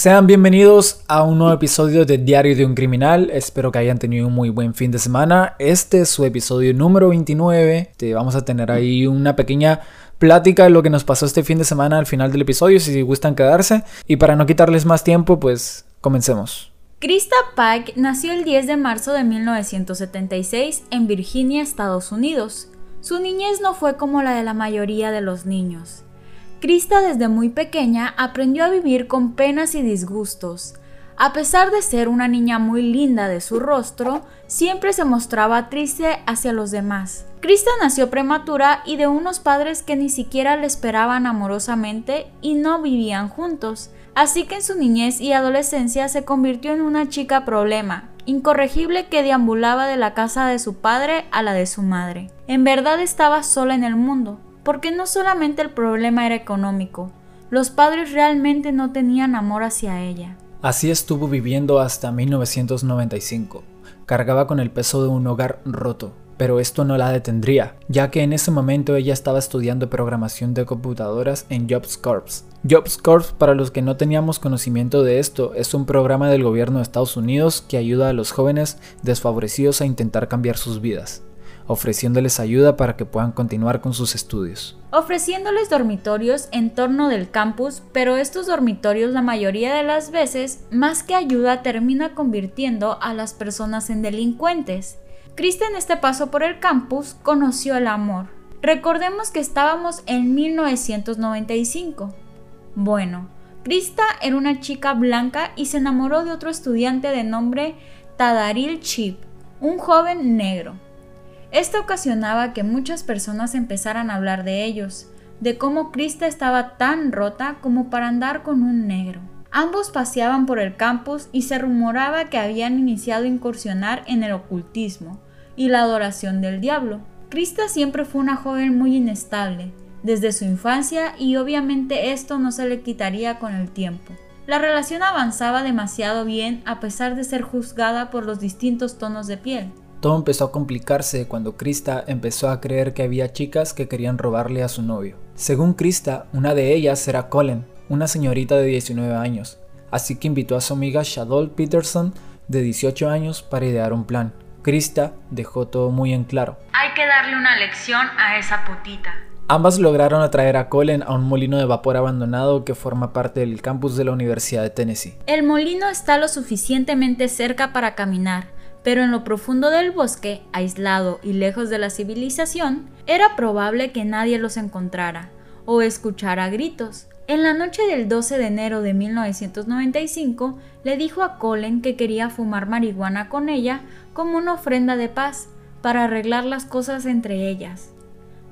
Sean bienvenidos a un nuevo episodio de Diario de un Criminal. Espero que hayan tenido un muy buen fin de semana. Este es su episodio número 29. Te vamos a tener ahí una pequeña plática de lo que nos pasó este fin de semana al final del episodio, si gustan quedarse. Y para no quitarles más tiempo, pues comencemos. Krista Pike nació el 10 de marzo de 1976 en Virginia, Estados Unidos. Su niñez no fue como la de la mayoría de los niños. Krista desde muy pequeña aprendió a vivir con penas y disgustos. A pesar de ser una niña muy linda de su rostro, siempre se mostraba triste hacia los demás. Krista nació prematura y de unos padres que ni siquiera le esperaban amorosamente y no vivían juntos, así que en su niñez y adolescencia se convirtió en una chica problema, incorregible que deambulaba de la casa de su padre a la de su madre. En verdad estaba sola en el mundo, porque no solamente el problema era económico, los padres realmente no tenían amor hacia ella. Así estuvo viviendo hasta 1995. Cargaba con el peso de un hogar roto, pero esto no la detendría, ya que en ese momento ella estaba estudiando programación de computadoras en Jobs Corps. Jobs Corps, para los que no teníamos conocimiento de esto, es un programa del gobierno de Estados Unidos que ayuda a los jóvenes desfavorecidos a intentar cambiar sus vidas ofreciéndoles ayuda para que puedan continuar con sus estudios. Ofreciéndoles dormitorios en torno del campus, pero estos dormitorios la mayoría de las veces, más que ayuda, termina convirtiendo a las personas en delincuentes. Krista en este paso por el campus conoció el amor. Recordemos que estábamos en 1995. Bueno, Krista era una chica blanca y se enamoró de otro estudiante de nombre Tadaril Chip, un joven negro. Esto ocasionaba que muchas personas empezaran a hablar de ellos, de cómo Krista estaba tan rota como para andar con un negro. Ambos paseaban por el campus y se rumoraba que habían iniciado a incursionar en el ocultismo y la adoración del diablo. Krista siempre fue una joven muy inestable, desde su infancia y obviamente esto no se le quitaría con el tiempo. La relación avanzaba demasiado bien a pesar de ser juzgada por los distintos tonos de piel. Todo empezó a complicarse cuando Krista empezó a creer que había chicas que querían robarle a su novio. Según Krista, una de ellas era Colin, una señorita de 19 años, así que invitó a su amiga Shadol Peterson de 18 años para idear un plan. Krista dejó todo muy en claro. Hay que darle una lección a esa putita. Ambas lograron atraer a Colin a un molino de vapor abandonado que forma parte del campus de la Universidad de Tennessee. El molino está lo suficientemente cerca para caminar, pero en lo profundo del bosque, aislado y lejos de la civilización, era probable que nadie los encontrara o escuchara gritos. En la noche del 12 de enero de 1995, le dijo a Colin que quería fumar marihuana con ella como una ofrenda de paz para arreglar las cosas entre ellas.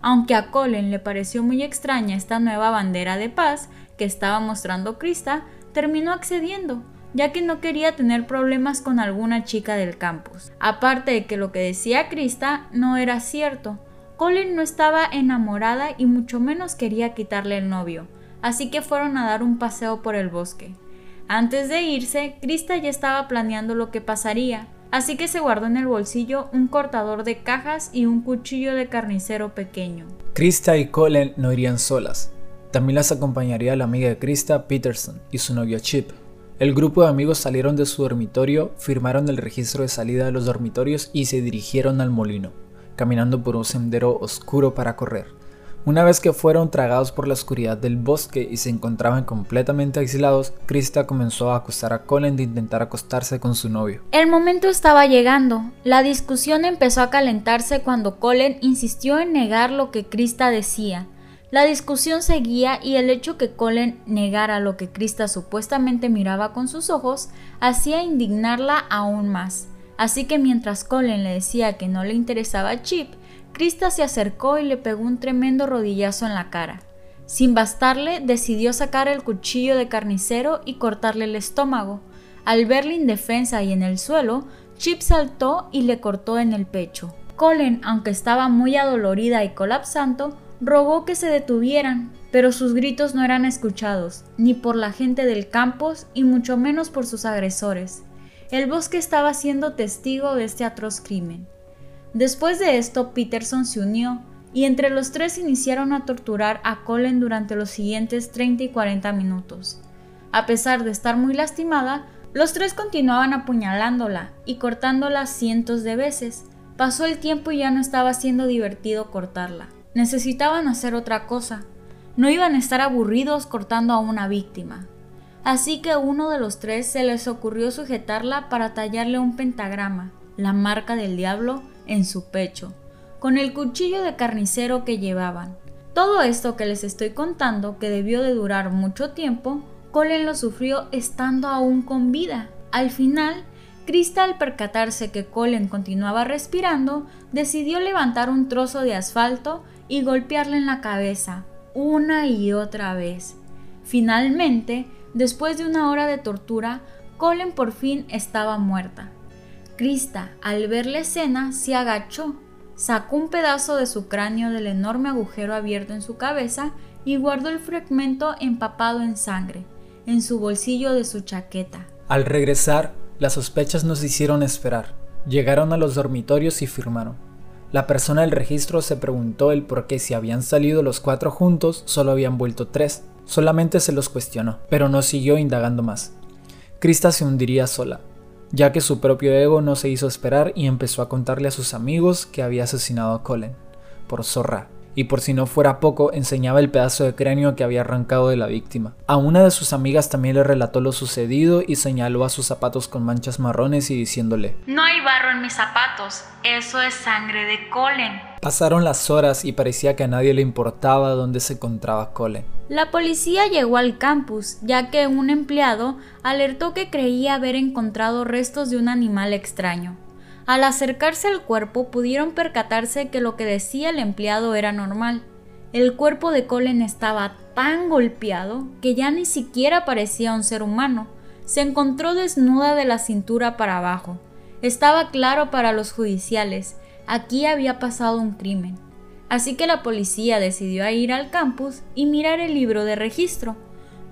Aunque a Colin le pareció muy extraña esta nueva bandera de paz que estaba mostrando Krista, terminó accediendo, ya que no quería tener problemas con alguna chica del campus. Aparte de que lo que decía Krista no era cierto, Colin no estaba enamorada y mucho menos quería quitarle el novio, así que fueron a dar un paseo por el bosque. Antes de irse, Krista ya estaba planeando lo que pasaría, así que se guardó en el bolsillo un cortador de cajas y un cuchillo de carnicero pequeño. Krista y Colin no irían solas. También las acompañaría la amiga de Krista, Peterson, y su novio Chip, el grupo de amigos salieron de su dormitorio, firmaron el registro de salida de los dormitorios y se dirigieron al molino, caminando por un sendero oscuro para correr. Una vez que fueron tragados por la oscuridad del bosque y se encontraban completamente aislados, Krista comenzó a acusar a Colin de intentar acostarse con su novio. El momento estaba llegando. La discusión empezó a calentarse cuando Colin insistió en negar lo que Krista decía. La discusión seguía y el hecho que Colin negara lo que Krista supuestamente miraba con sus ojos hacía indignarla aún más. Así que mientras Colin le decía que no le interesaba Chip, Krista se acercó y le pegó un tremendo rodillazo en la cara. Sin bastarle, decidió sacar el cuchillo de carnicero y cortarle el estómago. Al verle indefensa y en el suelo, Chip saltó y le cortó en el pecho. Colin, aunque estaba muy adolorida y colapsando, rogó que se detuvieran, pero sus gritos no eran escuchados, ni por la gente del campus y mucho menos por sus agresores. El bosque estaba siendo testigo de este atroz crimen. Después de esto, Peterson se unió y entre los tres iniciaron a torturar a Colin durante los siguientes 30 y 40 minutos. A pesar de estar muy lastimada, los tres continuaban apuñalándola y cortándola cientos de veces. Pasó el tiempo y ya no estaba siendo divertido cortarla. Necesitaban hacer otra cosa. No iban a estar aburridos cortando a una víctima. Así que uno de los tres se les ocurrió sujetarla para tallarle un pentagrama, la marca del diablo, en su pecho, con el cuchillo de carnicero que llevaban. Todo esto que les estoy contando, que debió de durar mucho tiempo, Colin lo sufrió estando aún con vida. Al final, Krista al percatarse que Colin continuaba respirando, decidió levantar un trozo de asfalto y golpearle en la cabeza, una y otra vez. Finalmente, después de una hora de tortura, Colin por fin estaba muerta. Krista, al ver la escena, se agachó, sacó un pedazo de su cráneo del enorme agujero abierto en su cabeza y guardó el fragmento empapado en sangre en su bolsillo de su chaqueta. Al regresar, las sospechas nos hicieron esperar. Llegaron a los dormitorios y firmaron. La persona del registro se preguntó el por qué si habían salido los cuatro juntos, solo habían vuelto tres. Solamente se los cuestionó, pero no siguió indagando más. Krista se hundiría sola, ya que su propio ego no se hizo esperar y empezó a contarle a sus amigos que había asesinado a Colin, por zorra, y por si no fuera poco, enseñaba el pedazo de cráneo que había arrancado de la víctima. A una de sus amigas también le relató lo sucedido y señaló a sus zapatos con manchas marrones y diciéndole, No hay barro en mis zapatos, eso es sangre de Colin. Pasaron las horas y parecía que a nadie le importaba dónde se encontraba Colin. La policía llegó al campus, ya que un empleado alertó que creía haber encontrado restos de un animal extraño. Al acercarse al cuerpo pudieron percatarse que lo que decía el empleado era normal. El cuerpo de Colin estaba tan golpeado que ya ni siquiera parecía un ser humano. Se encontró desnuda de la cintura para abajo. Estaba claro para los judiciales, aquí había pasado un crimen. Así que la policía decidió ir al campus y mirar el libro de registro.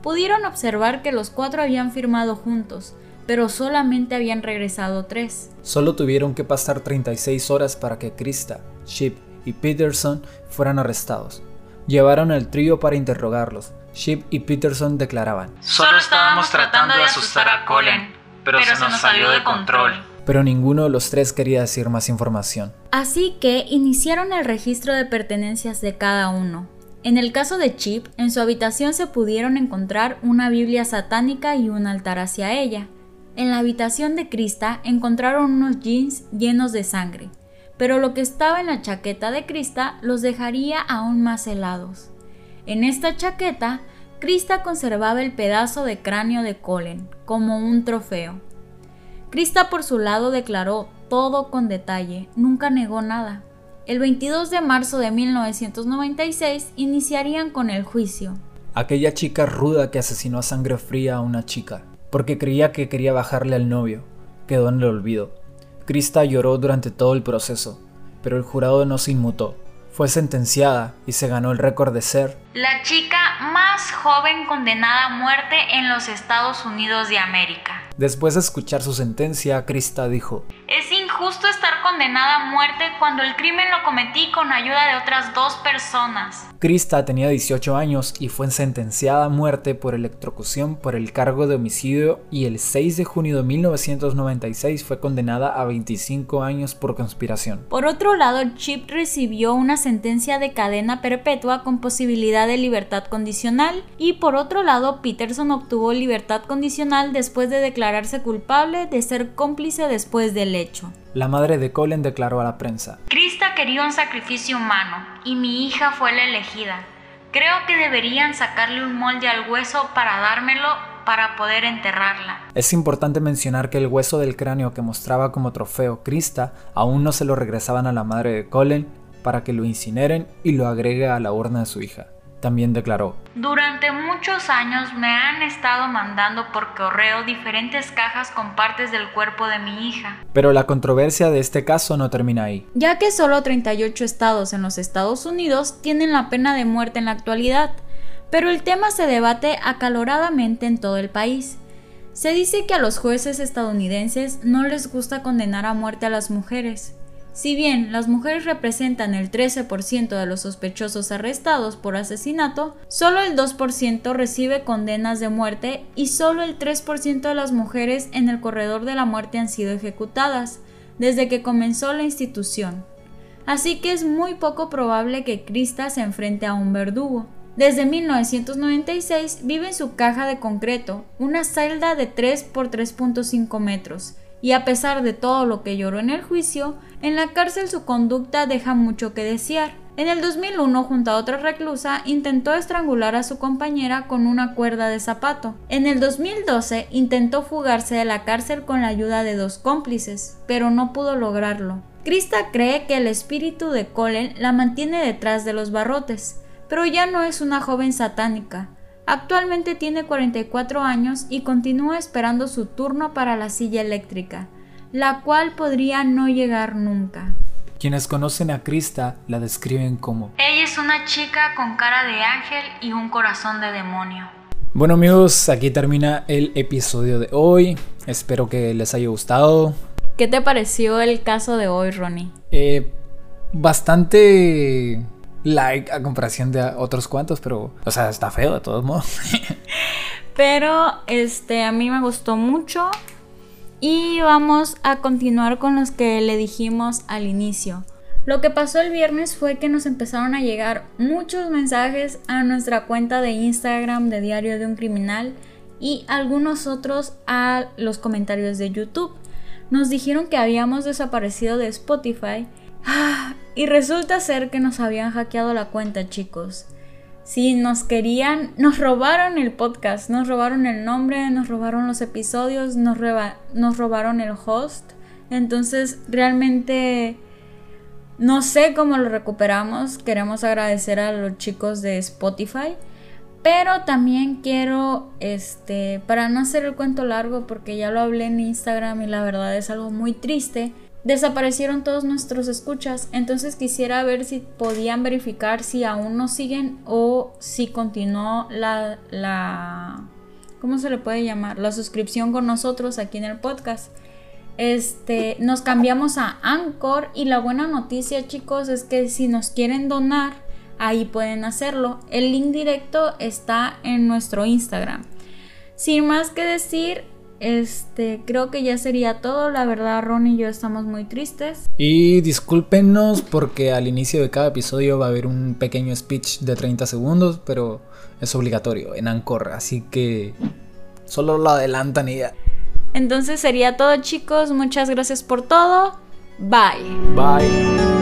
Pudieron observar que los cuatro habían firmado juntos, pero solamente habían regresado tres. Solo tuvieron que pasar 36 horas para que Krista, Ship y Peterson fueran arrestados. Llevaron al trío para interrogarlos. Ship y Peterson declaraban: Solo estábamos tratando de asustar a Colin, pero, se nos salió de control. Pero ninguno de los tres quería decir más información. Así que iniciaron el registro de pertenencias de cada uno. En el caso de Chip, en su habitación se pudieron encontrar una Biblia satánica y un altar hacia ella. En la habitación de Krista encontraron unos jeans llenos de sangre, pero lo que estaba en la chaqueta de Krista los dejaría aún más helados. En esta chaqueta, Krista conservaba el pedazo de cráneo de Colin como un trofeo. Krista por su lado declaró todo con detalle, nunca negó nada. El 22 de marzo de 1996 iniciarían con el juicio. Aquella chica ruda que asesinó a sangre fría a una chica porque creía que quería bajarle al novio. Quedó en el olvido. Krista lloró durante todo el proceso, pero el jurado no se inmutó. Fue sentenciada y se ganó el récord de ser la chica más joven condenada a muerte en los Estados Unidos de América. Después de escuchar su sentencia, Krista dijo, Es injusto estar condenada a muerte cuando el crimen lo cometí con ayuda de otras dos personas. Krista tenía 18 años y fue sentenciada a muerte por electrocución por el cargo de homicidio y el 6 de junio de 1996 fue condenada a 25 años por conspiración. Por otro lado, Chip recibió una sentencia de cadena perpetua con posibilidad de libertad condicional y por otro lado, Peterson obtuvo libertad condicional después de declararse culpable de ser cómplice después del hecho. La madre de Colin declaró a la prensa. Krista quería un sacrificio humano y mi hija fue la elegida. Creo que deberían sacarle un molde al hueso para dármelo para poder enterrarla. Es importante mencionar que el hueso del cráneo que mostraba como trofeo Krista aún no se lo regresaban a la madre de Colin para que lo incineren y lo agregue a la urna de su hija también declaró, Durante muchos años me han estado mandando por correo diferentes cajas con partes del cuerpo de mi hija. Pero la controversia de este caso no termina ahí. Ya que solo 38 estados en los Estados Unidos tienen la pena de muerte en la actualidad, pero el tema se debate acaloradamente en todo el país. Se dice que a los jueces estadounidenses no les gusta condenar a muerte a las mujeres. Si bien las mujeres representan el 13% de los sospechosos arrestados por asesinato, solo el 2% recibe condenas de muerte y solo el 3% de las mujeres en el corredor de la muerte han sido ejecutadas desde que comenzó la institución. Así que es muy poco probable que Krista se enfrente a un verdugo. Desde 1996 vive en su caja de concreto, una celda de 3 por 3.5 metros, y a pesar de todo lo que lloró en el juicio, en la cárcel su conducta deja mucho que desear. En el 2001, junto a otra reclusa, intentó estrangular a su compañera con una cuerda de zapato. En el 2012, intentó fugarse de la cárcel con la ayuda de dos cómplices, pero no pudo lograrlo. Krista cree que el espíritu de Colin la mantiene detrás de los barrotes, pero ya no es una joven satánica. Actualmente tiene 44 años y continúa esperando su turno para la silla eléctrica, la cual podría no llegar nunca. Quienes conocen a Krista la describen como Ella es una chica con cara de ángel y un corazón de demonio. Bueno amigos, aquí termina el episodio de hoy. Espero que les haya gustado. ¿Qué te pareció el caso de hoy, Ronnie? Eh, bastante like a comparación de otros cuantos, pero, o sea, está feo de todos modos. pero, este, a mí me gustó mucho. Y vamos a continuar con los que le dijimos al inicio. Lo que pasó el viernes fue que nos empezaron a llegar muchos mensajes a nuestra cuenta de Instagram de Diario de un Criminal y algunos otros a los comentarios de YouTube. Nos dijeron que habíamos desaparecido de Spotify y resulta ser que nos habían hackeado la cuenta, chicos. Si nos querían, nos robaron el podcast, nos robaron el nombre, nos robaron los episodios, nos, nos robaron el host. Entonces, realmente no sé cómo lo recuperamos. Queremos agradecer a los chicos de Spotify. Pero también quiero, este, para no hacer el cuento largo, porque ya lo hablé en Instagram y la verdad es algo muy triste desaparecieron todos nuestros escuchas, entonces quisiera ver si podían verificar si aún nos siguen o si continuó la, la ¿cómo se le puede llamar? La suscripción con nosotros aquí en el podcast. Este, nos cambiamos a Anchor y la buena noticia, chicos, es que si nos quieren donar, ahí pueden hacerlo. El link directo está en nuestro Instagram. Sin más que decir, este, creo que ya sería todo. La verdad, Ron y yo estamos muy tristes. Y discúlpenos porque al inicio de cada episodio va a haber un pequeño speech de 30 segundos, pero es obligatorio en Anchor, así que solo lo adelantan y ya. Entonces sería todo, chicos. Muchas gracias por todo. Bye. Bye.